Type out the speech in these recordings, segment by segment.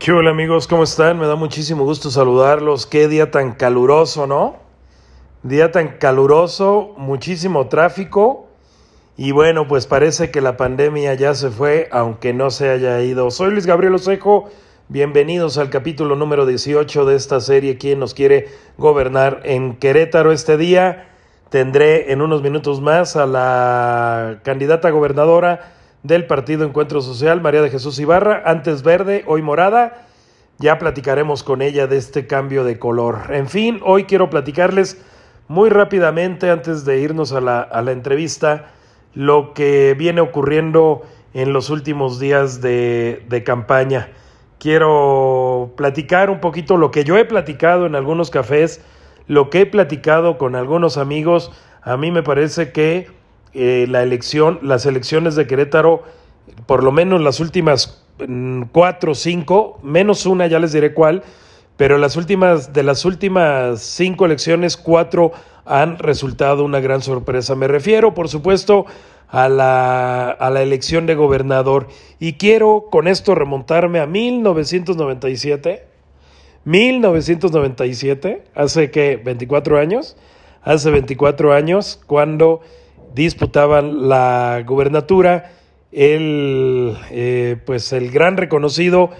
¿Qué hola amigos? ¿Cómo están? Me da muchísimo gusto saludarlos. Qué día tan caluroso, ¿no? Día tan caluroso, muchísimo tráfico. Y bueno, pues parece que la pandemia ya se fue, aunque no se haya ido. Soy Luis Gabriel Osejo. Bienvenidos al capítulo número 18 de esta serie. ¿Quién nos quiere gobernar en Querétaro este día? Tendré en unos minutos más a la candidata gobernadora del Partido Encuentro Social, María de Jesús Ibarra, antes verde, hoy morada. Ya platicaremos con ella de este cambio de color. En fin, hoy quiero platicarles muy rápidamente, antes de irnos a la, a la entrevista, lo que viene ocurriendo en los últimos días de, de campaña. Quiero platicar un poquito lo que yo he platicado en algunos cafés lo que he platicado con algunos amigos, a mí me parece que eh, la elección, las elecciones de Querétaro, por lo menos las últimas mm, cuatro o cinco, menos una, ya les diré cuál, pero las últimas, de las últimas cinco elecciones, cuatro han resultado una gran sorpresa. Me refiero, por supuesto, a la, a la elección de gobernador. Y quiero con esto remontarme a 1997 1997, hace que 24 años, hace 24 años, cuando disputaban la gubernatura, el, eh, pues el gran reconocido,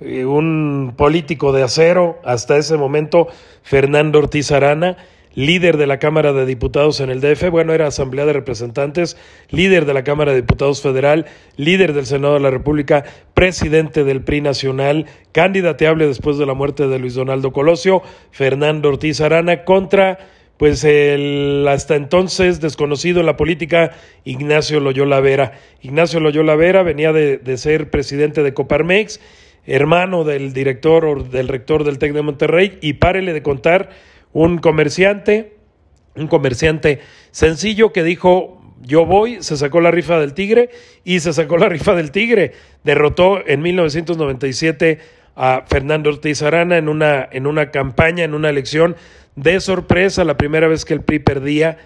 eh, un político de acero hasta ese momento, Fernando Ortiz Arana, líder de la Cámara de Diputados en el DF, bueno, era Asamblea de Representantes, líder de la Cámara de Diputados Federal, líder del Senado de la República, presidente del PRI Nacional, candidateable después de la muerte de Luis Donaldo Colosio, Fernando Ortiz Arana, contra pues el hasta entonces desconocido en la política Ignacio Loyola Vera. Ignacio Loyola Vera venía de, de ser presidente de Coparmex, hermano del director o del rector del TEC de Monterrey, y párele de contar un comerciante, un comerciante sencillo que dijo yo voy, se sacó la rifa del Tigre y se sacó la rifa del Tigre. Derrotó en 1997 a Fernando Ortiz Arana en una, en una campaña, en una elección de sorpresa, la primera vez que el PRI perdía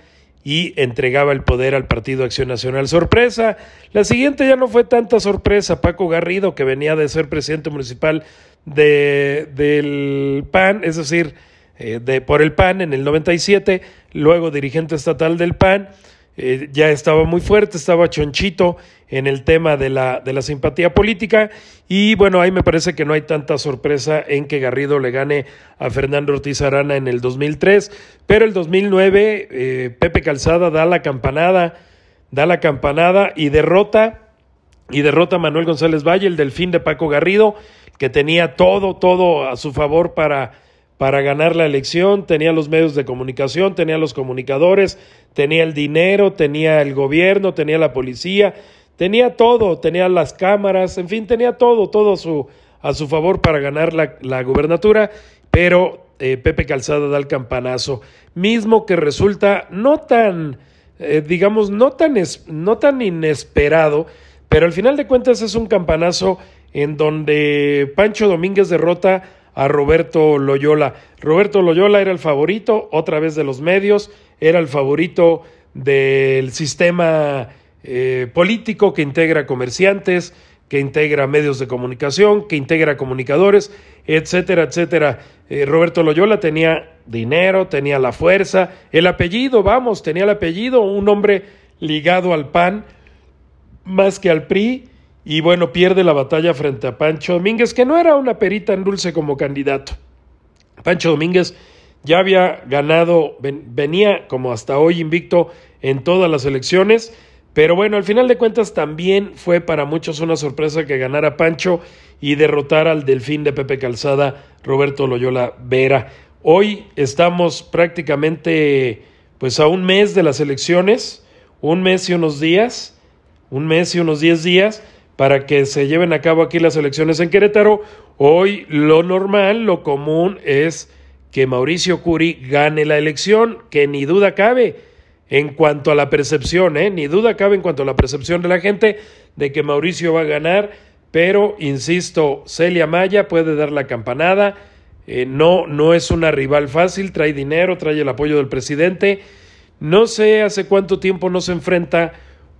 y entregaba el poder al Partido Acción Nacional. Sorpresa. La siguiente ya no fue tanta sorpresa. Paco Garrido, que venía de ser presidente municipal de, del PAN, es decir, eh, de, por el PAN en el 97, luego dirigente estatal del PAN, eh, ya estaba muy fuerte, estaba chonchito en el tema de la, de la simpatía política. Y bueno, ahí me parece que no hay tanta sorpresa en que Garrido le gane a Fernando Ortiz Arana en el 2003, pero el 2009 eh, Pepe Calzada da la campanada, da la campanada y derrota y derrota a Manuel González Valle, el delfín de Paco Garrido, que tenía todo, todo a su favor para para ganar la elección, tenía los medios de comunicación, tenía los comunicadores, tenía el dinero, tenía el gobierno, tenía la policía, tenía todo, tenía las cámaras, en fin, tenía todo, todo a su, a su favor para ganar la, la gubernatura, pero eh, Pepe Calzada da el campanazo, mismo que resulta no tan, eh, digamos, no tan, no tan inesperado, pero al final de cuentas es un campanazo en donde Pancho Domínguez derrota a Roberto Loyola. Roberto Loyola era el favorito, otra vez de los medios, era el favorito del sistema eh, político que integra comerciantes, que integra medios de comunicación, que integra comunicadores, etcétera, etcétera. Eh, Roberto Loyola tenía dinero, tenía la fuerza, el apellido, vamos, tenía el apellido, un hombre ligado al PAN más que al PRI, y bueno, pierde la batalla frente a Pancho Domínguez, que no era una perita en dulce como candidato. Pancho Domínguez ya había ganado, venía como hasta hoy invicto en todas las elecciones, pero bueno, al final de cuentas también fue para muchos una sorpresa que ganara Pancho y derrotara al delfín de Pepe Calzada, Roberto Loyola Vera. Hoy estamos prácticamente pues a un mes de las elecciones, un mes y unos días, un mes y unos diez días, para que se lleven a cabo aquí las elecciones en Querétaro. Hoy lo normal, lo común es que Mauricio Curi gane la elección, que ni duda cabe en cuanto a la percepción, ¿eh? ni duda cabe en cuanto a la percepción de la gente de que Mauricio va a ganar, pero insisto, Celia Maya puede dar la campanada, eh, no, no es una rival fácil, trae dinero, trae el apoyo del presidente, no sé hace cuánto tiempo no se enfrenta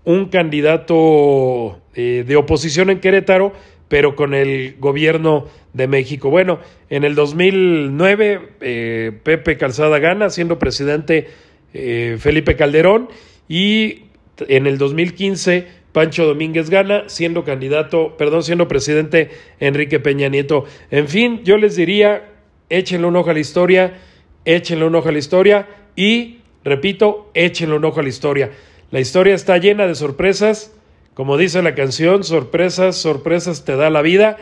un candidato eh, de oposición en Querétaro, pero con el gobierno de México. Bueno, en el 2009 eh, Pepe Calzada gana siendo presidente eh, Felipe Calderón y en el 2015 Pancho Domínguez gana siendo candidato, perdón, siendo presidente Enrique Peña Nieto. En fin, yo les diría, échenle un ojo a la historia, échenle un ojo a la historia y, repito, échenle un ojo a la historia. La historia está llena de sorpresas, como dice la canción, sorpresas, sorpresas te da la vida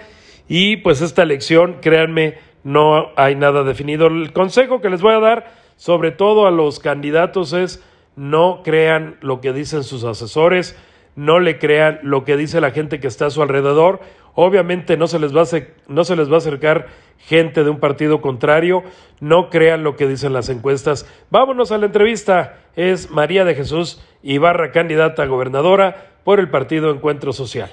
y pues esta elección, créanme, no hay nada definido. El consejo que les voy a dar, sobre todo a los candidatos, es no crean lo que dicen sus asesores, no le crean lo que dice la gente que está a su alrededor. Obviamente no se les va a, no se les va a acercar gente de un partido contrario, no crean lo que dicen las encuestas. Vámonos a la entrevista. Es María de Jesús Ibarra, candidata a gobernadora por el partido Encuentro Social.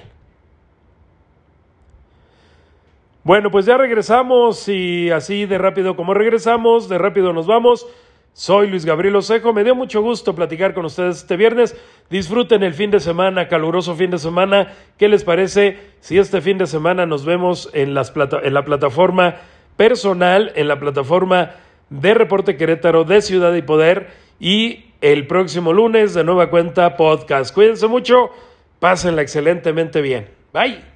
Bueno, pues ya regresamos y así de rápido como regresamos, de rápido nos vamos. Soy Luis Gabriel Osejo, me dio mucho gusto platicar con ustedes este viernes. Disfruten el fin de semana, caluroso fin de semana. ¿Qué les parece si este fin de semana nos vemos en, las en la plataforma personal, en la plataforma de Reporte Querétaro de Ciudad y Poder y el próximo lunes de nueva cuenta podcast? Cuídense mucho, pásenla excelentemente bien. Bye.